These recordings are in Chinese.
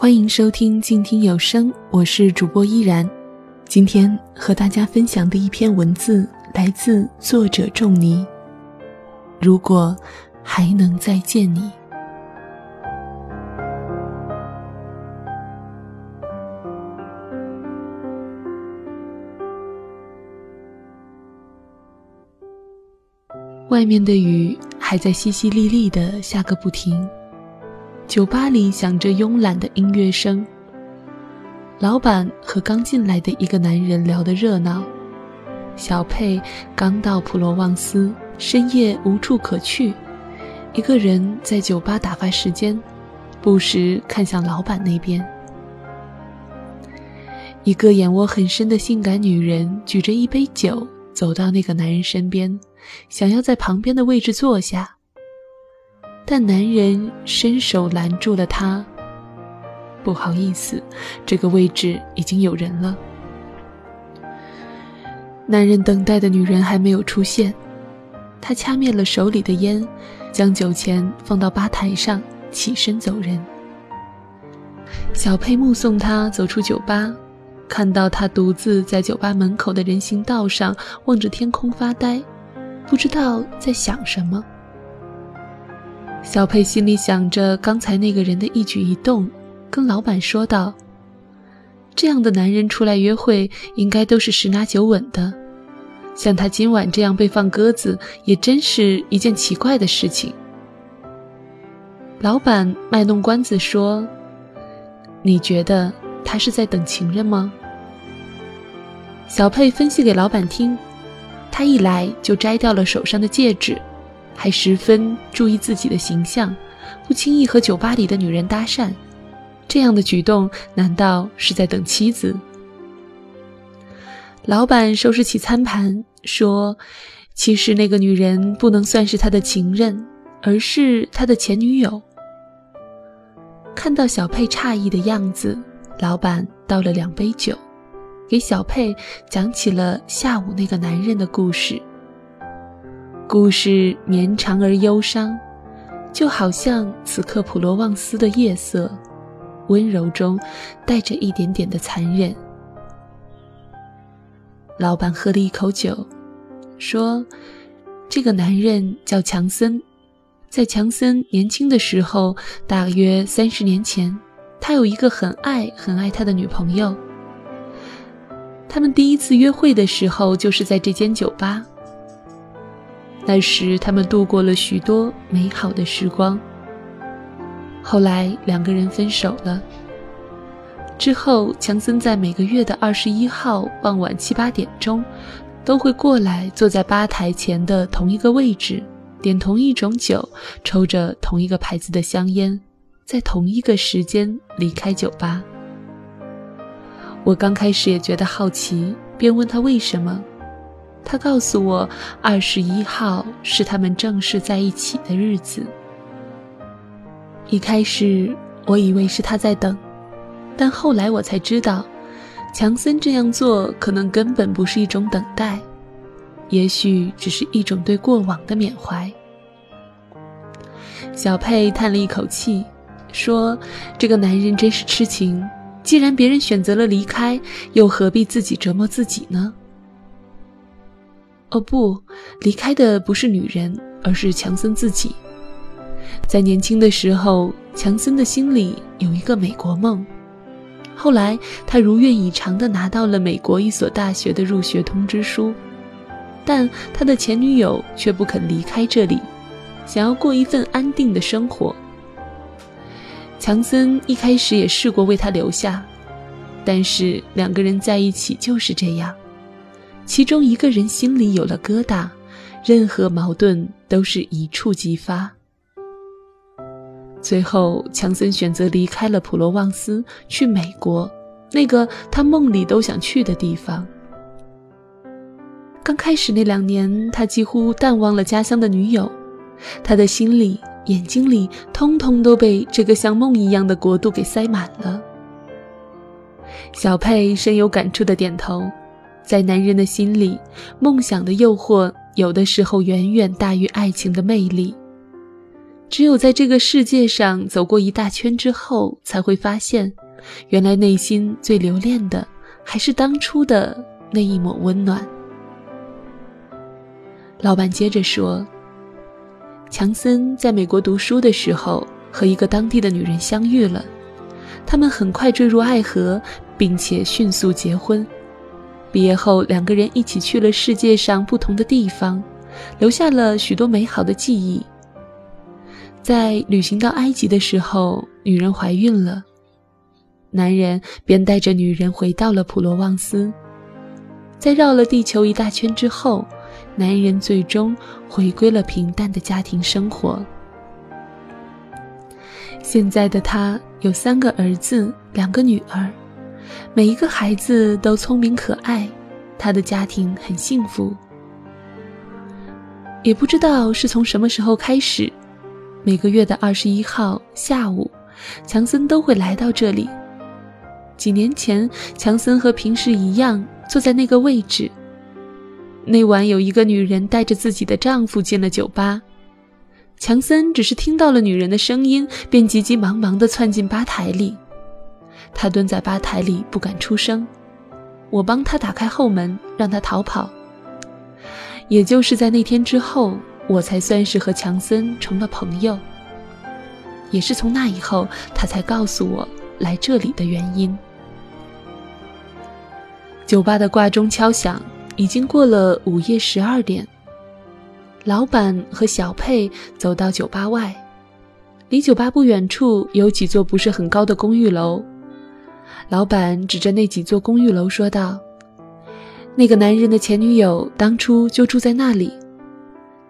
欢迎收听静听有声，我是主播依然。今天和大家分享的一篇文字来自作者仲尼。如果还能再见你，外面的雨还在淅淅沥沥的下个不停。酒吧里响着慵懒的音乐声。老板和刚进来的一个男人聊得热闹。小佩刚到普罗旺斯，深夜无处可去，一个人在酒吧打发时间，不时看向老板那边。一个眼窝很深的性感女人举着一杯酒走到那个男人身边，想要在旁边的位置坐下。但男人伸手拦住了她。不好意思，这个位置已经有人了。男人等待的女人还没有出现，他掐灭了手里的烟，将酒钱放到吧台上，起身走人。小佩目送他走出酒吧，看到他独自在酒吧门口的人行道上望着天空发呆，不知道在想什么。小佩心里想着刚才那个人的一举一动，跟老板说道：“这样的男人出来约会，应该都是十拿九稳的。像他今晚这样被放鸽子，也真是一件奇怪的事情。”老板卖弄关子说：“你觉得他是在等情人吗？”小佩分析给老板听，他一来就摘掉了手上的戒指。还十分注意自己的形象，不轻易和酒吧里的女人搭讪。这样的举动，难道是在等妻子？老板收拾起餐盘，说：“其实那个女人不能算是他的情人，而是他的前女友。”看到小佩诧异的样子，老板倒了两杯酒，给小佩讲起了下午那个男人的故事。故事绵长而忧伤，就好像此刻普罗旺斯的夜色，温柔中带着一点点的残忍。老板喝了一口酒，说：“这个男人叫强森，在强森年轻的时候，大约三十年前，他有一个很爱很爱他的女朋友。他们第一次约会的时候，就是在这间酒吧。”那时，他们度过了许多美好的时光。后来，两个人分手了。之后，强森在每个月的二十一号傍晚七八点钟，都会过来坐在吧台前的同一个位置，点同一种酒，抽着同一个牌子的香烟，在同一个时间离开酒吧。我刚开始也觉得好奇，便问他为什么。他告诉我，二十一号是他们正式在一起的日子。一开始我以为是他在等，但后来我才知道，强森这样做可能根本不是一种等待，也许只是一种对过往的缅怀。小佩叹了一口气，说：“这个男人真是痴情，既然别人选择了离开，又何必自己折磨自己呢？”哦不，离开的不是女人，而是强森自己。在年轻的时候，强森的心里有一个美国梦。后来，他如愿以偿地拿到了美国一所大学的入学通知书，但他的前女友却不肯离开这里，想要过一份安定的生活。强森一开始也试过为她留下，但是两个人在一起就是这样。其中一个人心里有了疙瘩，任何矛盾都是一触即发。最后，强森选择离开了普罗旺斯，去美国，那个他梦里都想去的地方。刚开始那两年，他几乎淡忘了家乡的女友，他的心里、眼睛里，通通都被这个像梦一样的国度给塞满了。小佩深有感触的点头。在男人的心里，梦想的诱惑有的时候远远大于爱情的魅力。只有在这个世界上走过一大圈之后，才会发现，原来内心最留恋的还是当初的那一抹温暖。老板接着说：“强森在美国读书的时候，和一个当地的女人相遇了，他们很快坠入爱河，并且迅速结婚。毕业后，两个人一起去了世界上不同的地方，留下了许多美好的记忆。”在旅行到埃及的时候，女人怀孕了，男人便带着女人回到了普罗旺斯。在绕了地球一大圈之后，男人最终回归了平淡的家庭生活。现在的他有三个儿子，两个女儿，每一个孩子都聪明可爱，他的家庭很幸福。也不知道是从什么时候开始。每个月的二十一号下午，强森都会来到这里。几年前，强森和平时一样坐在那个位置。那晚，有一个女人带着自己的丈夫进了酒吧。强森只是听到了女人的声音，便急急忙忙地窜进吧台里。他蹲在吧台里不敢出声。我帮他打开后门，让他逃跑。也就是在那天之后。我才算是和强森成了朋友。也是从那以后，他才告诉我来这里的原因。酒吧的挂钟敲响，已经过了午夜十二点。老板和小佩走到酒吧外，离酒吧不远处有几座不是很高的公寓楼。老板指着那几座公寓楼说道：“那个男人的前女友当初就住在那里。”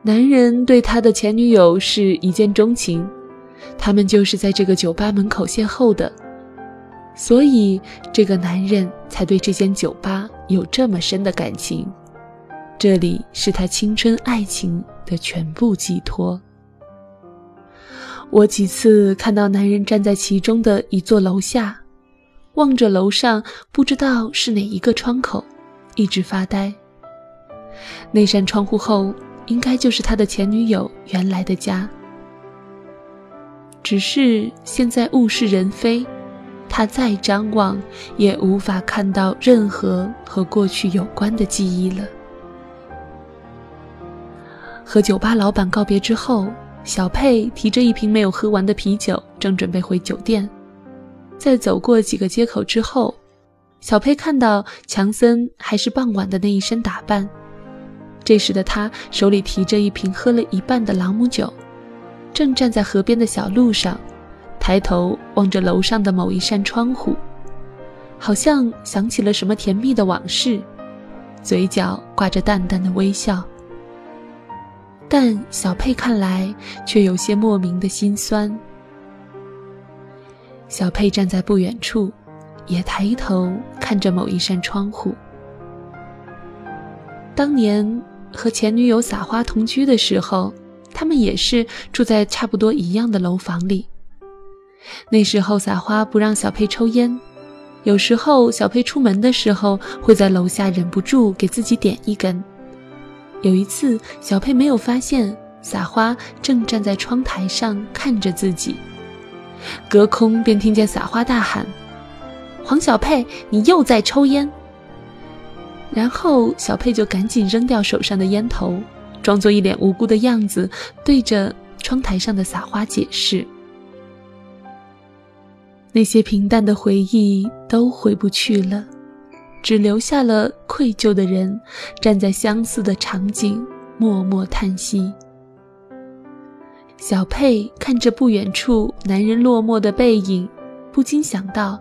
男人对他的前女友是一见钟情，他们就是在这个酒吧门口邂逅的，所以这个男人才对这间酒吧有这么深的感情。这里是他青春爱情的全部寄托。我几次看到男人站在其中的一座楼下，望着楼上不知道是哪一个窗口，一直发呆。那扇窗户后。应该就是他的前女友原来的家，只是现在物是人非，他再张望也无法看到任何和过去有关的记忆了。和酒吧老板告别之后，小佩提着一瓶没有喝完的啤酒，正准备回酒店。在走过几个街口之后，小佩看到强森还是傍晚的那一身打扮。这时的他手里提着一瓶喝了一半的朗姆酒，正站在河边的小路上，抬头望着楼上的某一扇窗户，好像想起了什么甜蜜的往事，嘴角挂着淡淡的微笑。但小佩看来却有些莫名的心酸。小佩站在不远处，也抬头看着某一扇窗户。当年。和前女友撒花同居的时候，他们也是住在差不多一样的楼房里。那时候撒花不让小佩抽烟，有时候小佩出门的时候会在楼下忍不住给自己点一根。有一次，小佩没有发现撒花正站在窗台上看着自己，隔空便听见撒花大喊：“黄小佩，你又在抽烟！”然后小佩就赶紧扔掉手上的烟头，装作一脸无辜的样子，对着窗台上的撒花解释：“那些平淡的回忆都回不去了，只留下了愧疚的人站在相似的场景，默默叹息。”小佩看着不远处男人落寞的背影，不禁想到：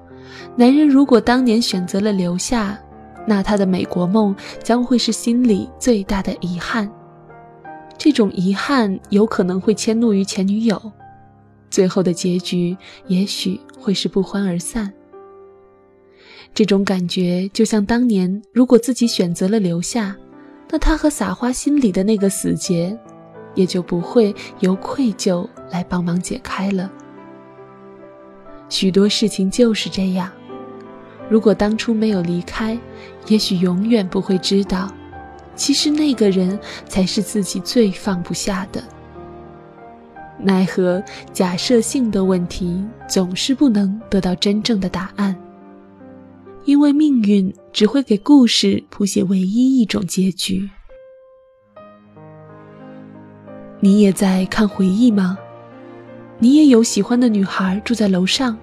男人如果当年选择了留下。那他的美国梦将会是心里最大的遗憾，这种遗憾有可能会迁怒于前女友，最后的结局也许会是不欢而散。这种感觉就像当年，如果自己选择了留下，那他和撒花心里的那个死结，也就不会由愧疚来帮忙解开了。许多事情就是这样。如果当初没有离开，也许永远不会知道，其实那个人才是自己最放不下的。奈何假设性的问题总是不能得到真正的答案，因为命运只会给故事谱写唯一一种结局。你也在看回忆吗？你也有喜欢的女孩住在楼上。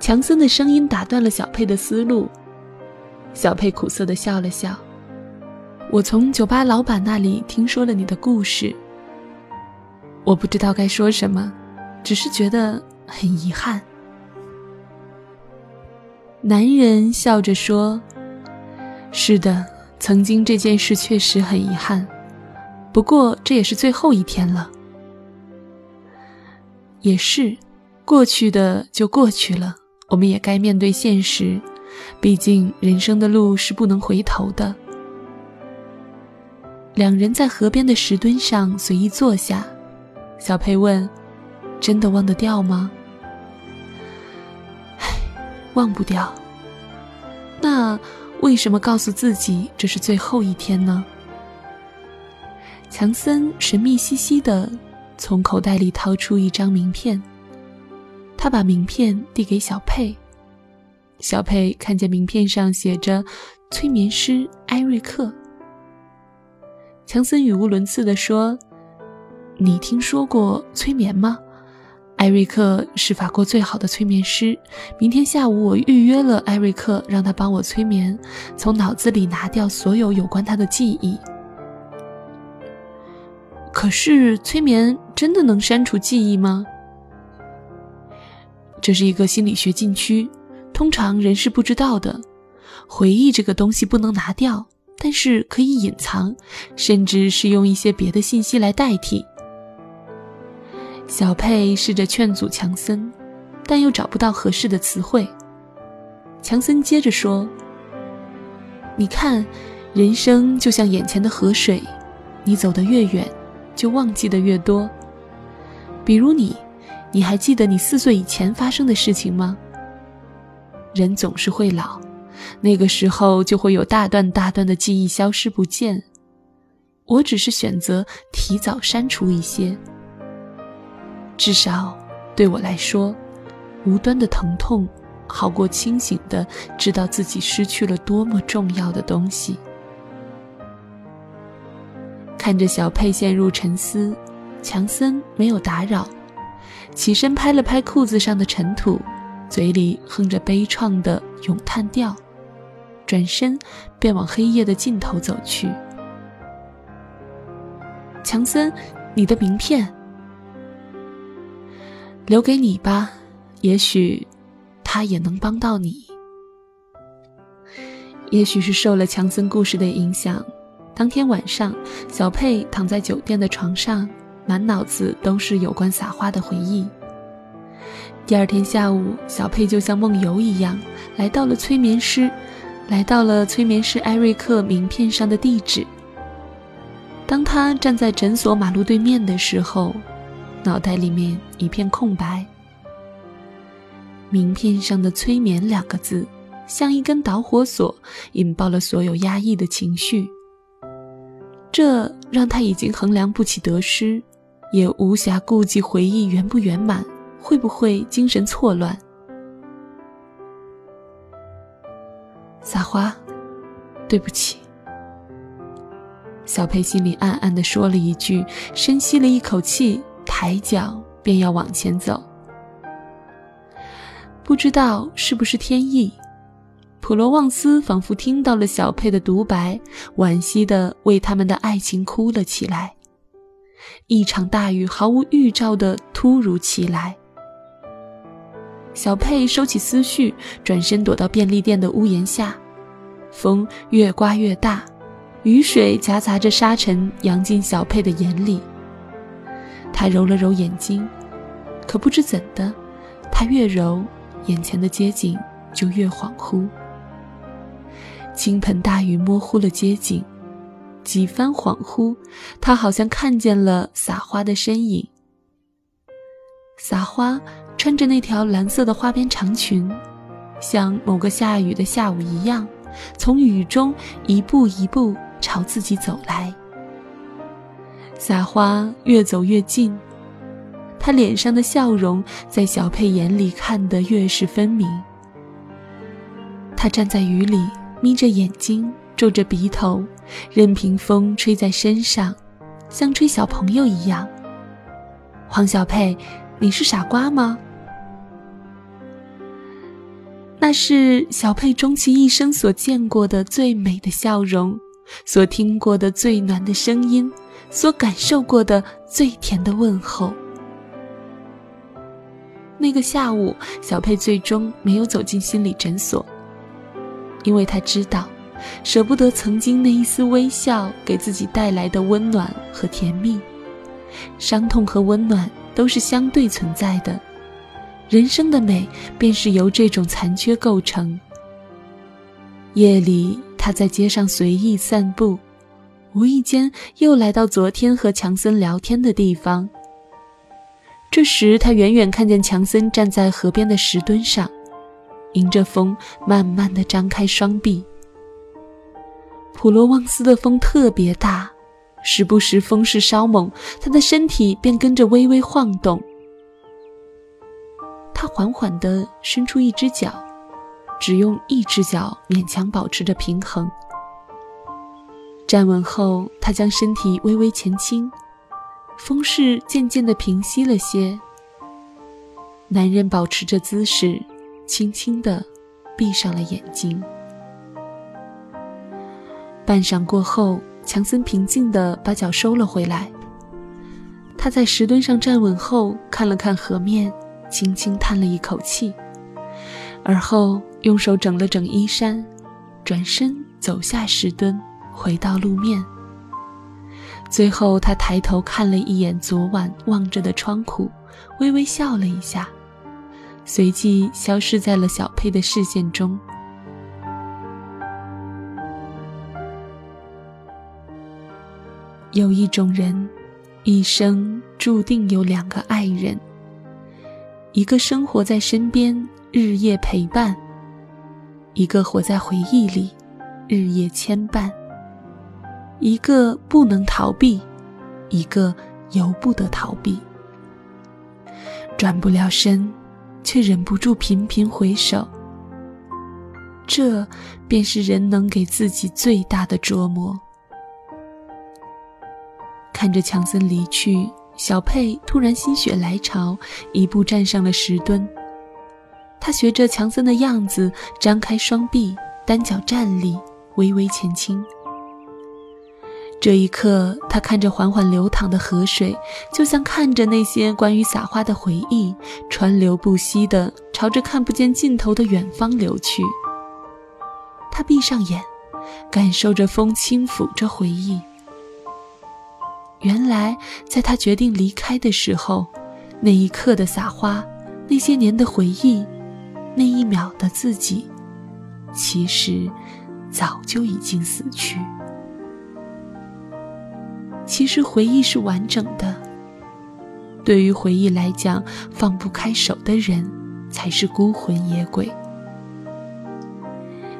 强森的声音打断了小佩的思路。小佩苦涩地笑了笑。我从酒吧老板那里听说了你的故事。我不知道该说什么，只是觉得很遗憾。男人笑着说：“是的，曾经这件事确实很遗憾，不过这也是最后一天了。也是，过去的就过去了，我们也该面对现实，毕竟人生的路是不能回头的。”两人在河边的石墩上随意坐下。小佩问：“真的忘得掉吗？”“唉，忘不掉。”“那为什么告诉自己这是最后一天呢？”强森神秘兮兮的从口袋里掏出一张名片，他把名片递给小佩。小佩看见名片上写着“催眠师艾瑞克”。强森语无伦次地说。你听说过催眠吗？艾瑞克是法国最好的催眠师。明天下午我预约了艾瑞克，让他帮我催眠，从脑子里拿掉所有有关他的记忆。可是催眠真的能删除记忆吗？这是一个心理学禁区，通常人是不知道的。回忆这个东西不能拿掉，但是可以隐藏，甚至是用一些别的信息来代替。小佩试着劝阻强森，但又找不到合适的词汇。强森接着说：“你看，人生就像眼前的河水，你走得越远，就忘记的越多。比如你，你还记得你四岁以前发生的事情吗？人总是会老，那个时候就会有大段大段的记忆消失不见。我只是选择提早删除一些。”至少，对我来说，无端的疼痛好过清醒的知道自己失去了多么重要的东西。看着小佩陷入沉思，强森没有打扰，起身拍了拍裤子上的尘土，嘴里哼着悲怆的咏叹调，转身便往黑夜的尽头走去。强森，你的名片。留给你吧，也许，他也能帮到你。也许是受了强森故事的影响，当天晚上，小佩躺在酒店的床上，满脑子都是有关撒花的回忆。第二天下午，小佩就像梦游一样，来到了催眠师，来到了催眠师艾瑞克名片上的地址。当他站在诊所马路对面的时候。脑袋里面一片空白。名片上的“催眠”两个字，像一根导火索，引爆了所有压抑的情绪。这让他已经衡量不起得失，也无暇顾及回忆圆不圆满，会不会精神错乱。撒花，对不起。小佩心里暗暗地说了一句，深吸了一口气。抬脚便要往前走，不知道是不是天意，普罗旺斯仿佛听到了小佩的独白，惋惜地为他们的爱情哭了起来。一场大雨毫无预兆地突如其来，小佩收起思绪，转身躲到便利店的屋檐下。风越刮越大，雨水夹杂着沙尘，扬进小佩的眼里。他揉了揉眼睛，可不知怎的，他越揉，眼前的街景就越恍惚。倾盆大雨模糊了街景，几番恍惚，他好像看见了撒花的身影。撒花穿着那条蓝色的花边长裙，像某个下雨的下午一样，从雨中一步一步朝自己走来。撒花越走越近，他脸上的笑容在小佩眼里看得越是分明。他站在雨里，眯着眼睛，皱着鼻头，任凭风吹在身上，像吹小朋友一样。黄小佩，你是傻瓜吗？那是小佩终其一生所见过的最美的笑容，所听过的最暖的声音，所感受过的最甜的问候。那个下午，小佩最终没有走进心理诊所，因为他知道，舍不得曾经那一丝微笑给自己带来的温暖和甜蜜。伤痛和温暖都是相对存在的。人生的美，便是由这种残缺构成。夜里，他在街上随意散步，无意间又来到昨天和强森聊天的地方。这时，他远远看见强森站在河边的石墩上，迎着风，慢慢地张开双臂。普罗旺斯的风特别大，时不时风势稍猛，他的身体便跟着微微晃动。他缓缓地伸出一只脚，只用一只脚勉强保持着平衡。站稳后，他将身体微微前倾，风势渐渐地平息了些。男人保持着姿势，轻轻地闭上了眼睛。半晌过后，强森平静地把脚收了回来。他在石墩上站稳后，看了看河面。轻轻叹了一口气，而后用手整了整衣衫，转身走下石墩，回到路面。最后，他抬头看了一眼昨晚望着的窗户，微微笑了一下，随即消失在了小佩的视线中。有一种人，一生注定有两个爱人。一个生活在身边，日夜陪伴；一个活在回忆里，日夜牵绊。一个不能逃避，一个由不得逃避。转不了身，却忍不住频频回首。这便是人能给自己最大的折磨。看着强森离去。小佩突然心血来潮，一步站上了石墩。他学着强森的样子，张开双臂，单脚站立，微微前倾。这一刻，他看着缓缓流淌的河水，就像看着那些关于撒花的回忆，川流不息地朝着看不见尽头的远方流去。他闭上眼，感受着风轻抚着回忆。原来，在他决定离开的时候，那一刻的撒花，那些年的回忆，那一秒的自己，其实早就已经死去。其实回忆是完整的，对于回忆来讲，放不开手的人才是孤魂野鬼。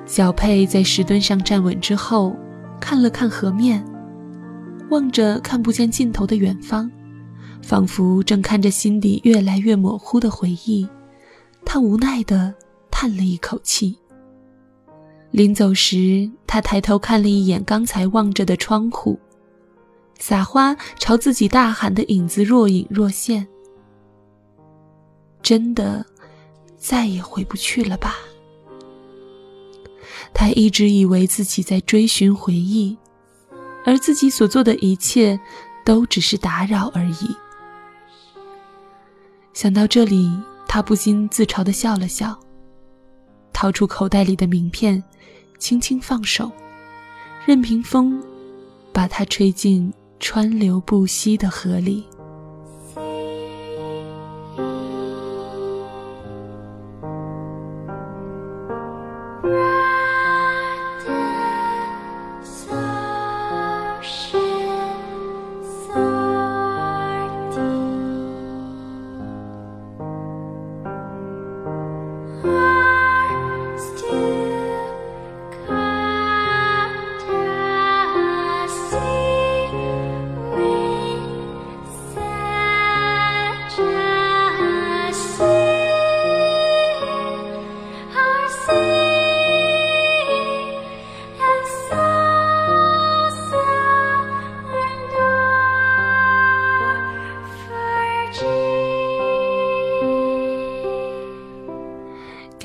小佩在石墩上站稳之后，看了看河面。望着看不见尽头的远方，仿佛正看着心底越来越模糊的回忆，他无奈地叹了一口气。临走时，他抬头看了一眼刚才望着的窗户，撒花朝自己大喊的影子若隐若现。真的，再也回不去了吧？他一直以为自己在追寻回忆。而自己所做的一切，都只是打扰而已。想到这里，他不禁自嘲的笑了笑，掏出口袋里的名片，轻轻放手，任凭风把它吹进川流不息的河里。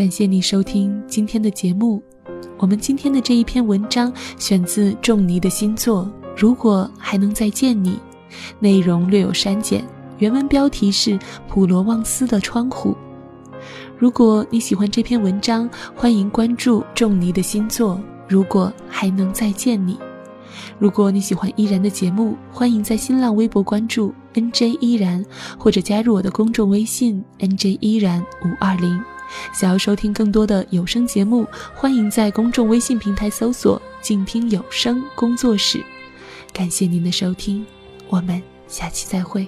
感谢你收听今天的节目。我们今天的这一篇文章选自仲尼的新作《如果还能再见你》，内容略有删减，原文标题是《普罗旺斯的窗户》。如果你喜欢这篇文章，欢迎关注仲尼的新作《如果还能再见你》。如果你喜欢依然的节目，欢迎在新浪微博关注 NJ 依然，或者加入我的公众微信 NJ 依然五二零。想要收听更多的有声节目，欢迎在公众微信平台搜索“静听有声工作室”。感谢您的收听，我们下期再会。